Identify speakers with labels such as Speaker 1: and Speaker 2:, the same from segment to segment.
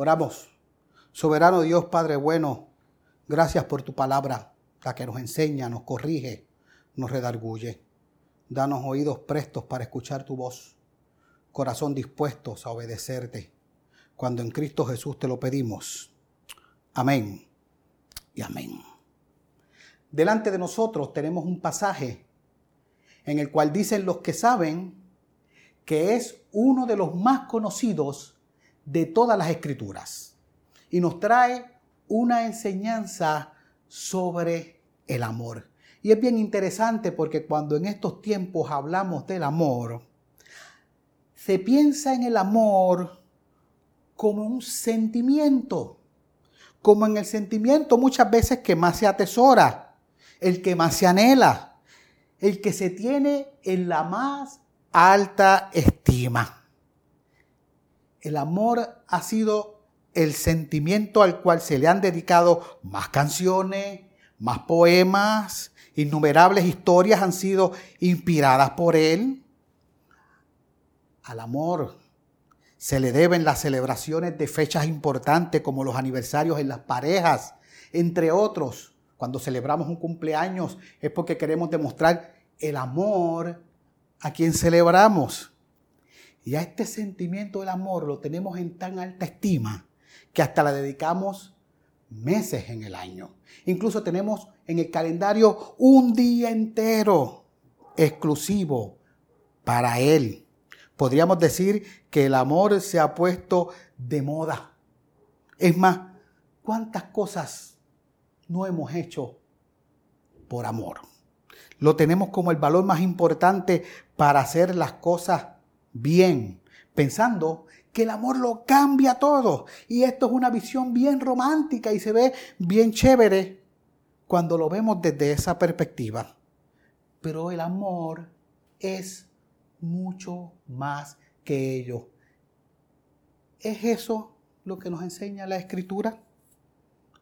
Speaker 1: Oramos. Soberano Dios, Padre bueno, gracias por tu palabra, la que nos enseña, nos corrige, nos redarguye. Danos oídos prestos para escuchar tu voz, corazón dispuestos a obedecerte, cuando en Cristo Jesús te lo pedimos. Amén y amén. Delante de nosotros tenemos un pasaje en el cual dicen los que saben que es uno de los más conocidos de todas las escrituras y nos trae una enseñanza sobre el amor. Y es bien interesante porque cuando en estos tiempos hablamos del amor, se piensa en el amor como un sentimiento, como en el sentimiento muchas veces que más se atesora, el que más se anhela, el que se tiene en la más alta estima. El amor ha sido el sentimiento al cual se le han dedicado más canciones, más poemas, innumerables historias han sido inspiradas por él. Al amor se le deben las celebraciones de fechas importantes como los aniversarios en las parejas, entre otros. Cuando celebramos un cumpleaños es porque queremos demostrar el amor a quien celebramos. Y a este sentimiento del amor lo tenemos en tan alta estima que hasta la dedicamos meses en el año. Incluso tenemos en el calendario un día entero exclusivo para Él. Podríamos decir que el amor se ha puesto de moda. Es más, ¿cuántas cosas no hemos hecho por amor? Lo tenemos como el valor más importante para hacer las cosas bien, pensando que el amor lo cambia todo. Y esto es una visión bien romántica y se ve bien chévere cuando lo vemos desde esa perspectiva. Pero el amor es mucho más que ello. ¿Es eso lo que nos enseña la escritura?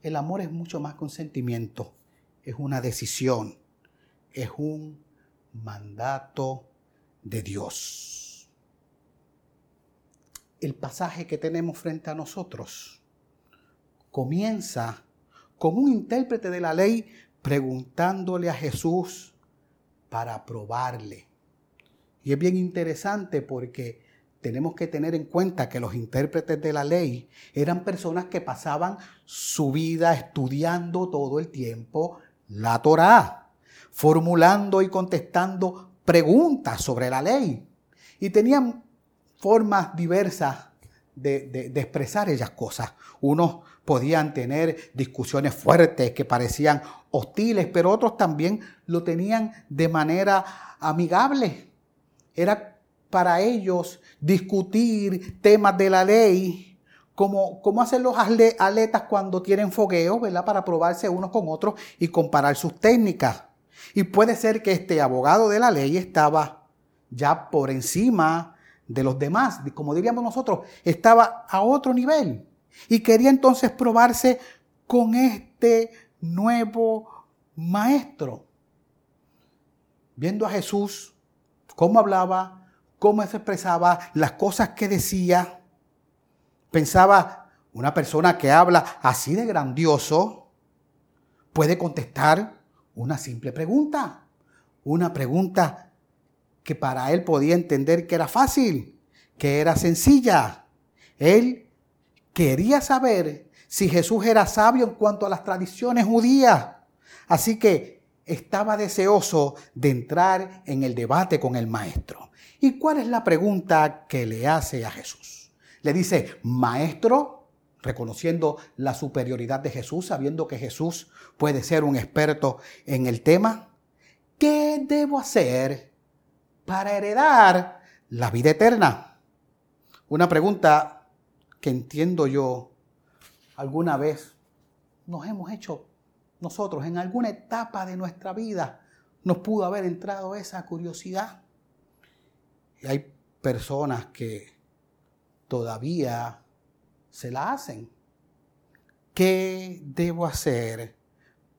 Speaker 1: El amor es mucho más que un sentimiento, es una decisión, es un mandato de Dios el pasaje que tenemos frente a nosotros comienza con un intérprete de la ley preguntándole a Jesús para probarle. Y es bien interesante porque tenemos que tener en cuenta que los intérpretes de la ley eran personas que pasaban su vida estudiando todo el tiempo la Torá, formulando y contestando preguntas sobre la ley. Y tenían formas diversas de, expresar esas cosas. Unos podían tener discusiones fuertes que parecían hostiles, pero otros también lo tenían de manera amigable. Era para ellos discutir temas de la ley, como, como hacen los atletas cuando tienen fogueo, ¿verdad? Para probarse unos con otros y comparar sus técnicas. Y puede ser que este abogado de la ley estaba ya por encima de los demás, como diríamos nosotros, estaba a otro nivel. Y quería entonces probarse con este nuevo maestro. Viendo a Jesús, cómo hablaba, cómo se expresaba, las cosas que decía, pensaba, una persona que habla así de grandioso puede contestar una simple pregunta, una pregunta que para él podía entender que era fácil, que era sencilla. Él quería saber si Jesús era sabio en cuanto a las tradiciones judías. Así que estaba deseoso de entrar en el debate con el maestro. ¿Y cuál es la pregunta que le hace a Jesús? Le dice, maestro, reconociendo la superioridad de Jesús, sabiendo que Jesús puede ser un experto en el tema, ¿qué debo hacer para heredar la vida eterna? Una pregunta que entiendo yo alguna vez nos hemos hecho nosotros en alguna etapa de nuestra vida nos pudo haber entrado esa curiosidad. Y hay personas que todavía se la hacen. ¿Qué debo hacer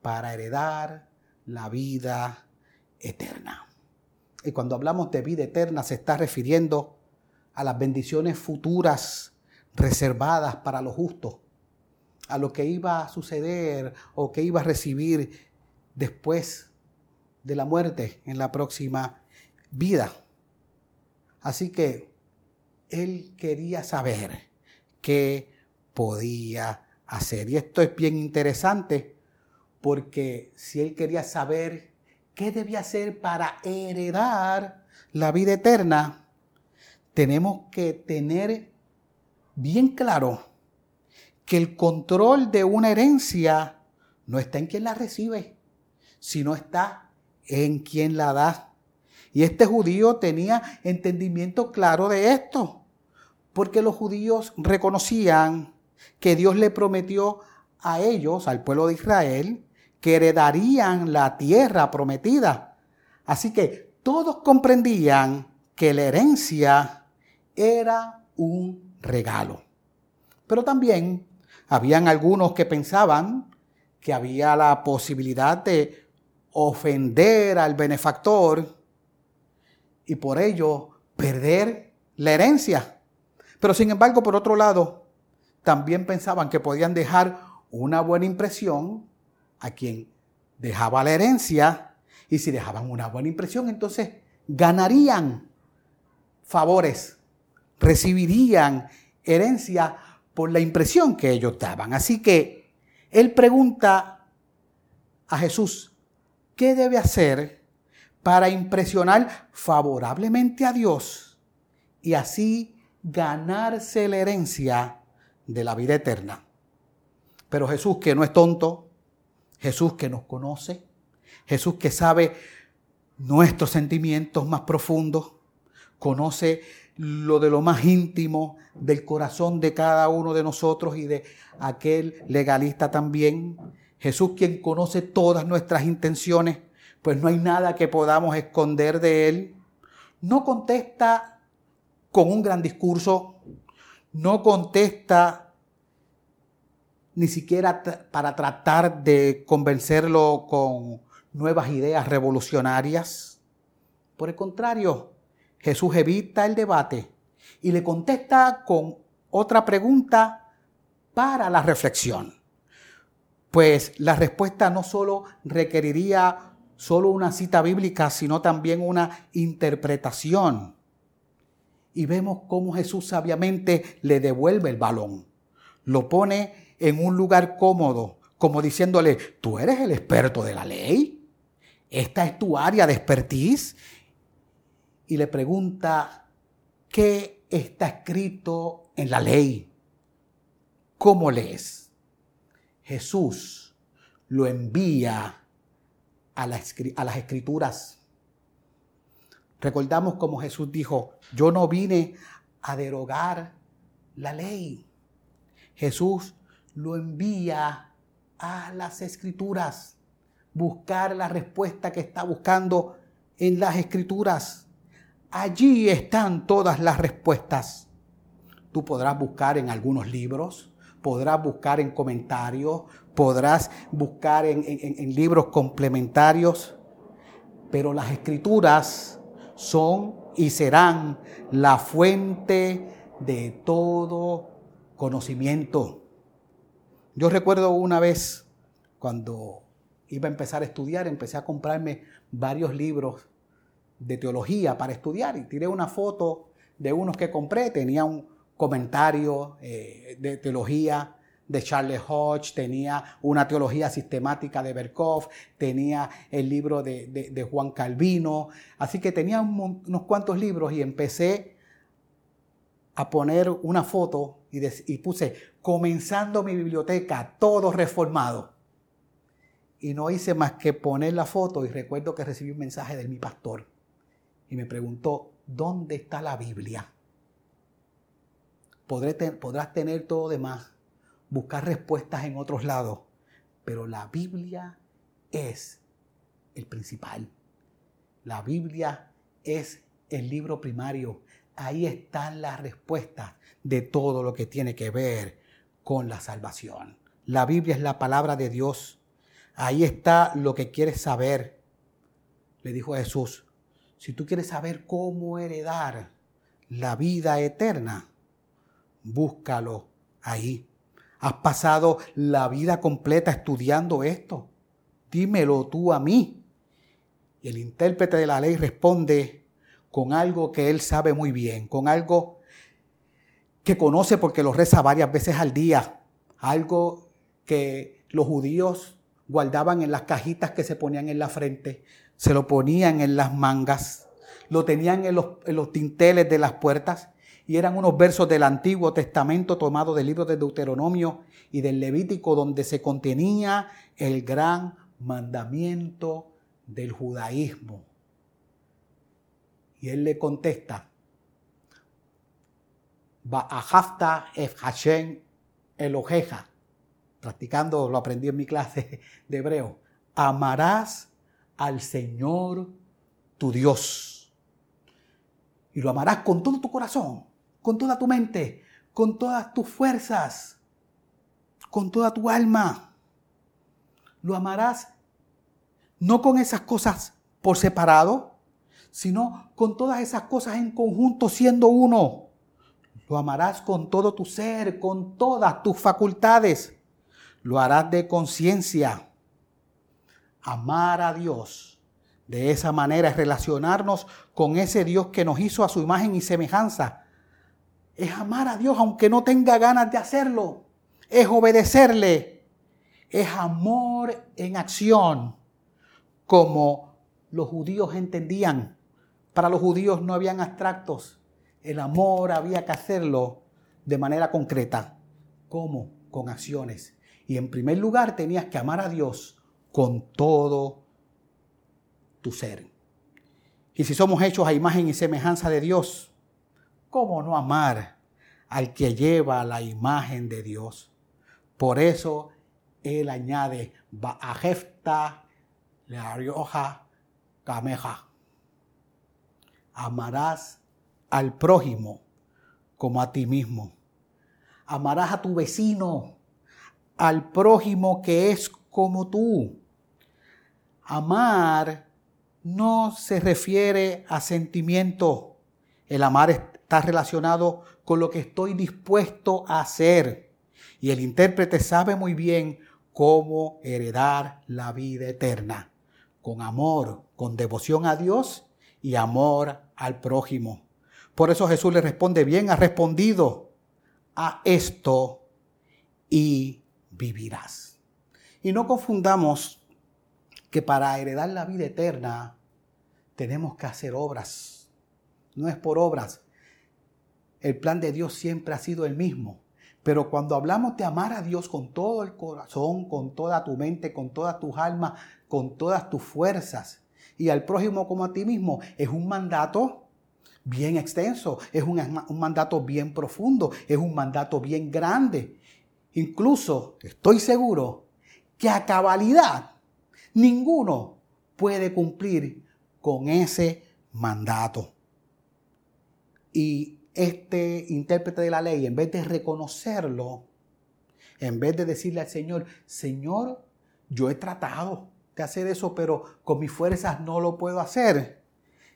Speaker 1: para heredar la vida eterna? Y cuando hablamos de vida eterna se está refiriendo a las bendiciones futuras reservadas para los justos, a lo que iba a suceder o que iba a recibir después de la muerte en la próxima vida. Así que él quería saber qué podía hacer. Y esto es bien interesante porque si él quería saber qué debía hacer para heredar la vida eterna, tenemos que tener bien claro que el control de una herencia no está en quien la recibe, sino está en quien la da. Y este judío tenía entendimiento claro de esto, porque los judíos reconocían que Dios le prometió a ellos, al pueblo de Israel, que heredarían la tierra prometida. Así que todos comprendían que la herencia era un regalo. Pero también habían algunos que pensaban que había la posibilidad de ofender al benefactor y por ello perder la herencia. Pero sin embargo, por otro lado, también pensaban que podían dejar una buena impresión a quien dejaba la herencia y si dejaban una buena impresión, entonces ganarían favores, recibirían herencia por la impresión que ellos daban. Así que él pregunta a Jesús, ¿qué debe hacer para impresionar favorablemente a Dios y así ganarse la herencia de la vida eterna? Pero Jesús, que no es tonto, Jesús que nos conoce, Jesús que sabe nuestros sentimientos más profundos, conoce lo de lo más íntimo del corazón de cada uno de nosotros y de aquel legalista también. Jesús quien conoce todas nuestras intenciones, pues no hay nada que podamos esconder de Él. No contesta con un gran discurso, no contesta ni siquiera para tratar de convencerlo con nuevas ideas revolucionarias. Por el contrario, Jesús evita el debate y le contesta con otra pregunta para la reflexión. Pues la respuesta no solo requeriría solo una cita bíblica, sino también una interpretación. Y vemos cómo Jesús sabiamente le devuelve el balón. Lo pone en un lugar cómodo, como diciéndole, tú eres el experto de la ley, esta es tu área de expertise, y le pregunta, ¿qué está escrito en la ley? ¿Cómo lees? Jesús lo envía a, las escrituras. Recordamos como Jesús dijo, yo no vine a derogar la ley. Jesús lo envía a las escrituras. Buscar la respuesta que está buscando en las escrituras. Allí están todas las respuestas. Tú podrás buscar en algunos libros, podrás buscar en comentarios, podrás buscar en, en libros complementarios, pero las escrituras son y serán la fuente de todo conocimiento. Yo recuerdo una vez cuando iba a empezar a estudiar, empecé a comprarme varios libros de teología para estudiar y tiré una foto de unos que compré, tenía un comentario eh, de teología de Charles Hodge, tenía una teología sistemática de Berkov, tenía el libro de, Juan Calvino, así que tenía unos cuantos libros y empecé a poner una foto y, puse, comenzando mi biblioteca, todo reformado. Y no hice más que poner la foto y recuerdo que recibí un mensaje de mi pastor y me preguntó, ¿dónde está la Biblia? podrás tener todo demás, buscar respuestas en otros lados, pero la Biblia es el principal. La Biblia es el libro primario, ahí están las respuestas de todo lo que tiene que ver con la salvación. La Biblia es la palabra de Dios. Ahí está lo que quieres saber. Le dijo Jesús, si tú quieres saber cómo heredar la vida eterna, búscalo ahí. Has pasado la vida completa estudiando esto. Dímelo tú a mí. Y el intérprete de la ley responde con algo que él sabe muy bien, con algo que conoce porque lo reza varias veces al día, algo que los judíos guardaban en las cajitas que se ponían en la frente, se lo ponían en las mangas, lo tenían en los, en los tinteles de las puertas y eran unos versos del Antiguo Testamento tomados del libro de Deuteronomio y del Levítico donde se contenía el gran mandamiento del judaísmo. Y él le contesta, Ba'ahafta ef Hashem Elojeja, practicando, lo aprendí en mi clase de hebreo, amarás al Señor tu Dios. Y lo amarás con todo tu corazón, con toda tu mente, con todas tus fuerzas, con toda tu alma. Lo amarás no con esas cosas por separado, sino con todas esas cosas en conjunto siendo uno. Lo amarás con todo tu ser, con todas tus facultades. Lo harás de conciencia. Amar a Dios de esa manera es relacionarnos con ese Dios que nos hizo a su imagen y semejanza es amar a Dios aunque no tenga ganas de hacerlo. Es obedecerle. Es amor en acción, como los judíos entendían. Para los judíos no habían abstractos. El amor había que hacerlo de manera concreta. ¿Cómo? Con acciones. Y en primer lugar tenías que amar a Dios con todo tu ser. Y si somos hechos a imagen y semejanza de Dios, ¿cómo no amar al que lleva la imagen de Dios? Por eso él añade, Ba'ajefta la rioja cameja. Amarás al prójimo como a ti mismo. Amarás a tu vecino, al prójimo que es como tú. Amar no se refiere a sentimiento. El amar está relacionado con lo que estoy dispuesto a hacer. Y el intérprete sabe muy bien cómo heredar la vida eterna, con amor, con devoción a Dios y amor al prójimo. Por eso Jesús le responde, bien, ha respondido a esto y vivirás. Y no confundamos que para heredar la vida eterna tenemos que hacer obras. No es por obras, el plan de Dios siempre ha sido el mismo. Pero cuando hablamos de amar a Dios con todo el corazón, con toda tu mente, con todas tus almas, con todas tus fuerzas, y al prójimo como a ti mismo, es un mandato bien extenso, es un, un mandato bien profundo, es un mandato bien grande. Incluso estoy seguro que a cabalidad ninguno puede cumplir con ese mandato. Y este intérprete de la ley, en vez de reconocerlo, en vez de decirle al Señor, Señor, yo he tratado hacer eso, pero con mis fuerzas no lo puedo hacer.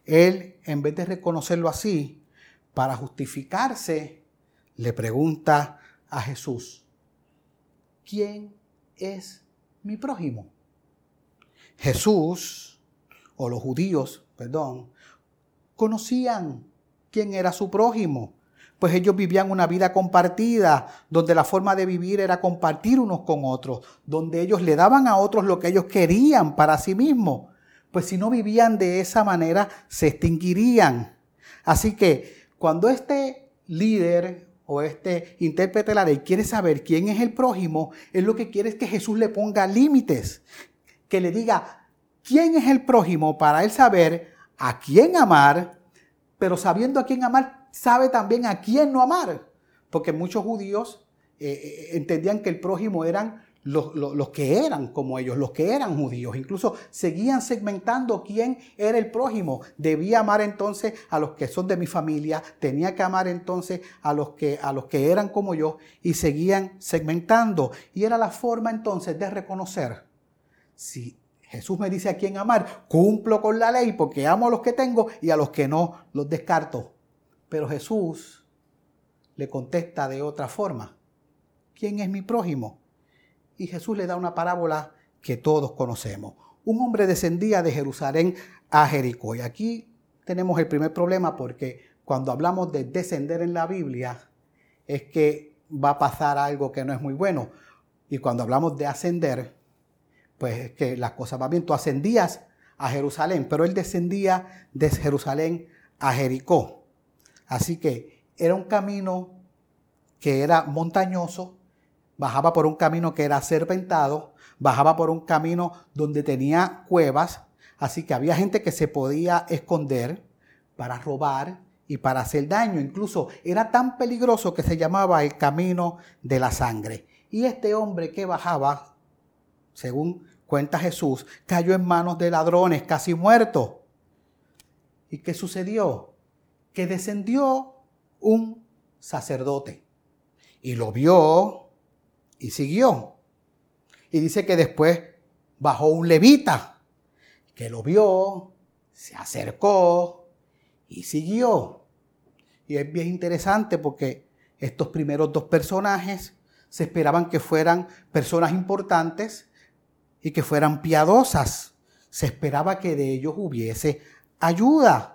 Speaker 1: Él, en vez de reconocerlo así, para justificarse, le pregunta a Jesús, ¿quién es mi prójimo? Jesús, o los judíos, perdón, conocían quién era su prójimo. Pues ellos vivían una vida compartida, donde la forma de vivir era compartir unos con otros, donde ellos le daban a otros lo que ellos querían para sí mismos. Pues si no vivían de esa manera, se extinguirían. Así que cuando este líder o este intérprete de la ley quiere saber quién es el prójimo, es lo que quiere es que Jesús le ponga límites, que le diga quién es el prójimo para él saber a quién amar pero sabiendo a quién amar, sabe también a quién no amar. Porque muchos judíos eh, eh, entendían que el prójimo eran los, los, que eran como ellos, los que eran judíos. Incluso seguían segmentando quién era el prójimo. Debía amar entonces a los que son de mi familia, tenía que amar entonces a los que, a los que eran como yo y seguían segmentando. Y era la forma entonces de reconocer si Jesús me dice a quién amar, cumplo con la ley porque amo a los que tengo y a los que no los descarto. Pero Jesús le contesta de otra forma, ¿quién es mi prójimo? Y Jesús le da una parábola que todos conocemos. Un hombre descendía de Jerusalén a Jericó. Y aquí tenemos el primer problema porque cuando hablamos de descender en la Biblia es que va a pasar algo que no es muy bueno. Y cuando hablamos de ascender, pues es que las cosas van bien. Tú ascendías a Jerusalén, pero él descendía de Jerusalén a Jericó. Así que era un camino que era montañoso, bajaba por un camino que era serpentado, bajaba por un camino donde tenía cuevas, así que había gente que se podía esconder para robar y para hacer daño. Incluso era tan peligroso que se llamaba el camino de la sangre. Y este hombre que bajaba, según cuenta Jesús, cayó en manos de ladrones, casi muerto. ¿Y qué sucedió? Que descendió un sacerdote y lo vio y siguió. Y dice que después bajó un levita que lo vio, se acercó y siguió. Y es bien interesante porque estos primeros dos personajes se esperaban que fueran personas importantes y que fueran piadosas. Se esperaba que de ellos hubiese ayuda,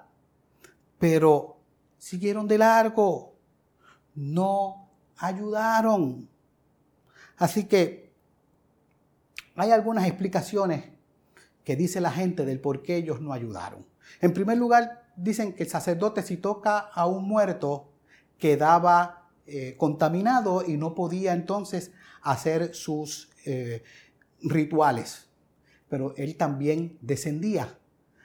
Speaker 1: pero siguieron de largo, no ayudaron. Así que hay algunas explicaciones que dice la gente del por qué ellos no ayudaron. En primer lugar, dicen que el sacerdote si toca a un muerto quedaba eh, contaminado y no podía entonces hacer sus eh, rituales. Pero él también descendía.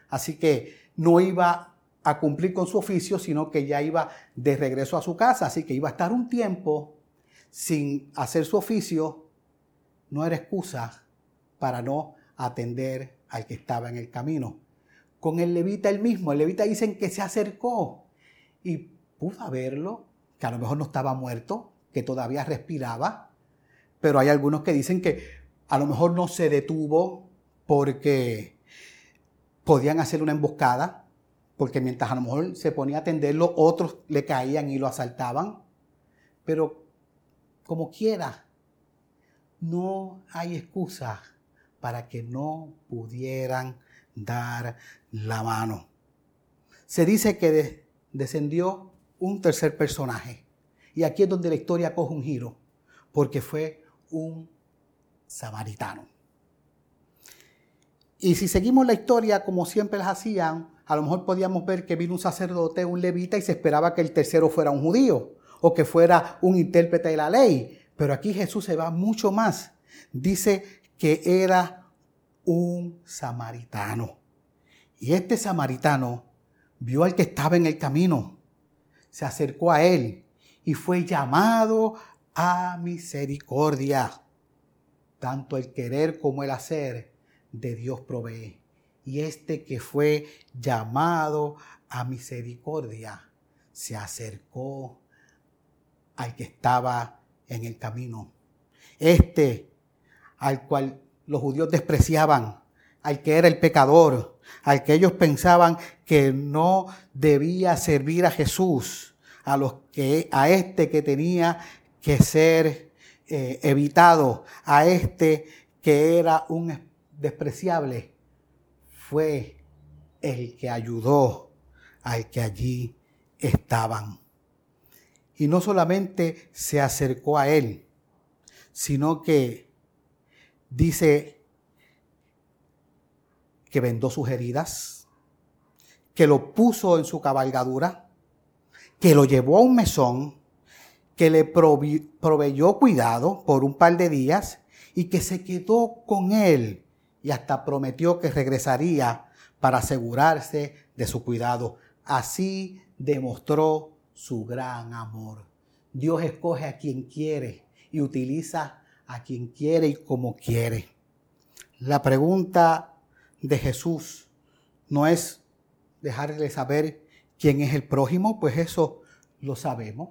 Speaker 1: Así que no iba a cumplir con su oficio, sino que ya iba de regreso a su casa. Así que iba a estar un tiempo sin hacer su oficio. No era excusa para no atender al que estaba en el camino. Con el levita el mismo. El levita dicen que se acercó y pudo verlo, que a lo mejor no estaba muerto, que todavía respiraba. Pero hay algunos que dicen que a lo mejor no se detuvo porque podían hacer una emboscada, porque mientras a lo mejor se ponía a atenderlo, otros le caían y lo asaltaban. Pero como quiera, no hay excusa para que no pudieran dar la mano. Se dice que descendió un tercer personaje. Y aquí es donde la historia coge un giro, porque fue un samaritano. Y si seguimos la historia como siempre las hacían, a lo mejor podíamos ver que vino un sacerdote, un levita, y se esperaba que el tercero fuera un judío o que fuera un intérprete de la ley. Pero aquí Jesús se va mucho más. Dice que era un samaritano. Y este samaritano vio al que estaba en el camino, se acercó a él y fue llamado a misericordia tanto el querer como el hacer de Dios provee. Y este que fue llamado a misericordia se acercó al que estaba en el camino. Este al cual los judíos despreciaban, al que era el pecador, al que ellos pensaban que no debía servir a Jesús, a los que a este que tenía que ser eh, evitado a este que era un despreciable, fue el que ayudó al que allí estaban. Y no solamente se acercó a él, sino que dice que vendó sus heridas, que lo puso en su cabalgadura, que lo llevó a un mesón que le proveyó cuidado por un par de días y que se quedó con él y hasta prometió que regresaría para asegurarse de su cuidado. Así demostró su gran amor. Dios escoge a quien quiere y utiliza a quien quiere y como quiere. La pregunta de Jesús no es dejarle saber quién es el prójimo, pues eso lo sabemos.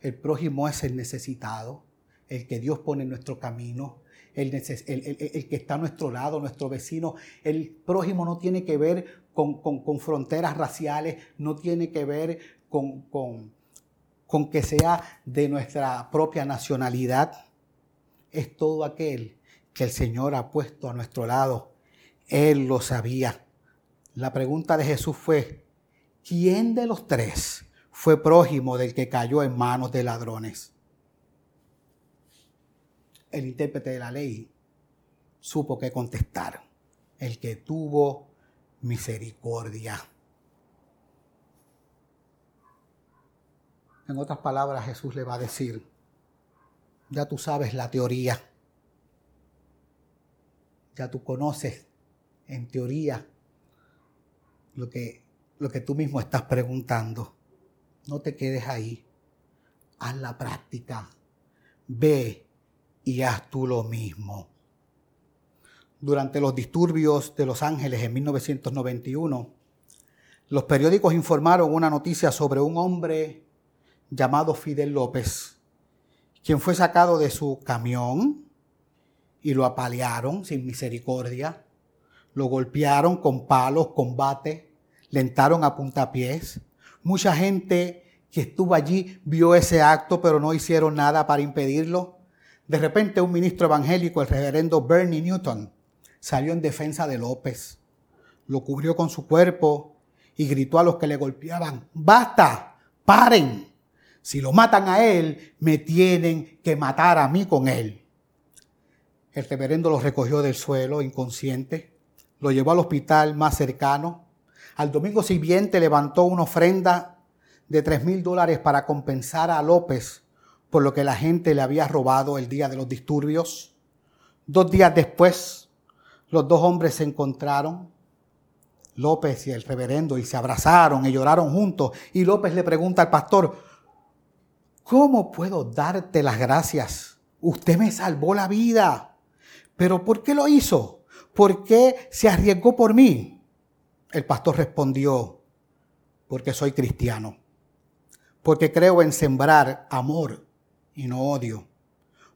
Speaker 1: El prójimo es el necesitado, el que Dios pone en nuestro camino, el, que está a nuestro lado, nuestro vecino. El prójimo no tiene que ver con, fronteras raciales, no tiene que ver con, con que sea de nuestra propia nacionalidad. Es todo aquel que el Señor ha puesto a nuestro lado. Él lo sabía. La pregunta de Jesús fue, ¿quién de los tres fue prójimo del que cayó en manos de ladrones? El intérprete de la ley supo qué contestar. El que tuvo misericordia. En otras palabras, Jesús le va a decir, ya tú sabes la teoría, ya tú conoces en teoría lo que, lo que tú mismo estás preguntando. No te quedes ahí, haz la práctica, ve y haz tú lo mismo. Durante los disturbios de Los Ángeles en 1991, los periódicos informaron una noticia sobre un hombre llamado Fidel López, quien fue sacado de su camión y lo apalearon sin misericordia, lo golpearon con palos, con bate, le entraron a puntapiés. Mucha gente que estuvo allí vio ese acto, pero no hicieron nada para impedirlo. De repente un ministro evangélico, el reverendo Bernie Newton, salió en defensa de López, lo cubrió con su cuerpo y gritó a los que le golpeaban, basta, paren, si lo matan a él, me tienen que matar a mí con él. El reverendo lo recogió del suelo, inconsciente, lo llevó al hospital más cercano. Al domingo siguiente levantó una ofrenda de tres mil dólares para compensar a López por lo que la gente le había robado el día de los disturbios. Dos días después, los dos hombres se encontraron, López y el reverendo, y se abrazaron y lloraron juntos. Y López le pregunta al pastor, ¿cómo puedo darte las gracias? Usted me salvó la vida. ¿Pero por qué lo hizo? ¿Por qué se arriesgó por mí? El pastor respondió, porque soy cristiano, porque creo en sembrar amor y no odio,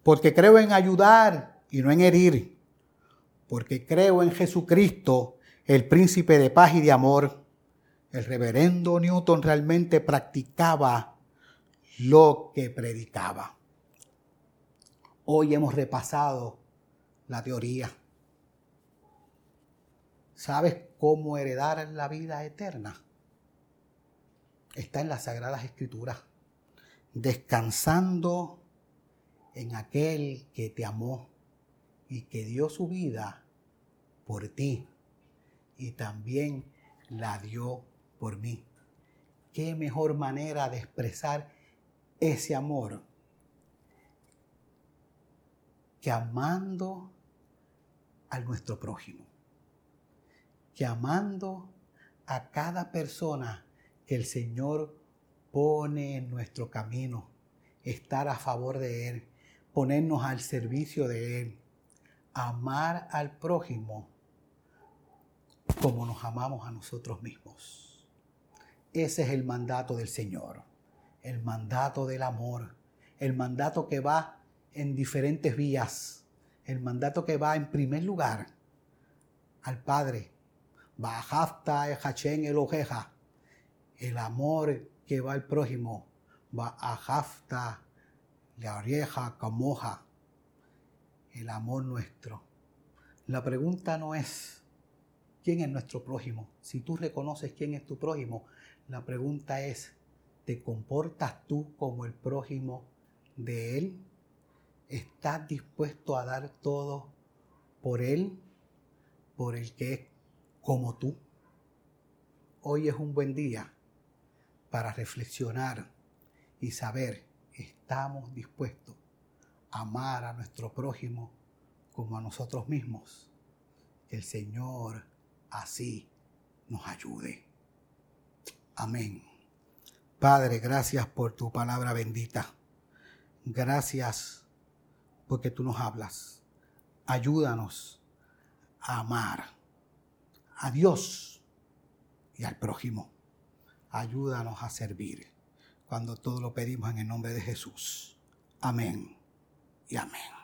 Speaker 1: porque creo en ayudar y no en herir, porque creo en Jesucristo, el príncipe de paz y de amor. El reverendo Newton realmente practicaba lo que predicaba. Hoy hemos repasado la teoría. ¿Sabes cómo heredar la vida eterna? Está en las Sagradas Escrituras, descansando en aquel que te amó y que dio su vida por ti y también la dio por mí. ¿Qué mejor manera de expresar ese amor que amando a nuestro prójimo, que amando a cada persona que el Señor pone en nuestro camino, estar a favor de Él, ponernos al servicio de Él, amar al prójimo como nos amamos a nosotros mismos. Ese es el mandato del Señor el mandato del amor, el mandato que va en diferentes vías, el mandato que va en primer lugar al Padre, Bajafta el ojeja, el amor que va al prójimo, Bajafta la oreja camoja, el amor nuestro. La pregunta no es quién es nuestro prójimo. Si tú reconoces quién es tu prójimo, la pregunta es ¿Te comportas tú como el prójimo de Él? ¿Estás dispuesto a dar todo por Él? ¿Por el que es como tú? Hoy es un buen día para reflexionar y saber, ¿estamos dispuestos a amar a nuestro prójimo como a nosotros mismos? Que el Señor así nos ayude. Amén. Padre, gracias por tu palabra bendita. Gracias porque tú nos hablas. Ayúdanos a amar a Dios y al prójimo. Ayúdanos a servir cuando todo lo pedimos en el nombre de Jesús. Amén y amén.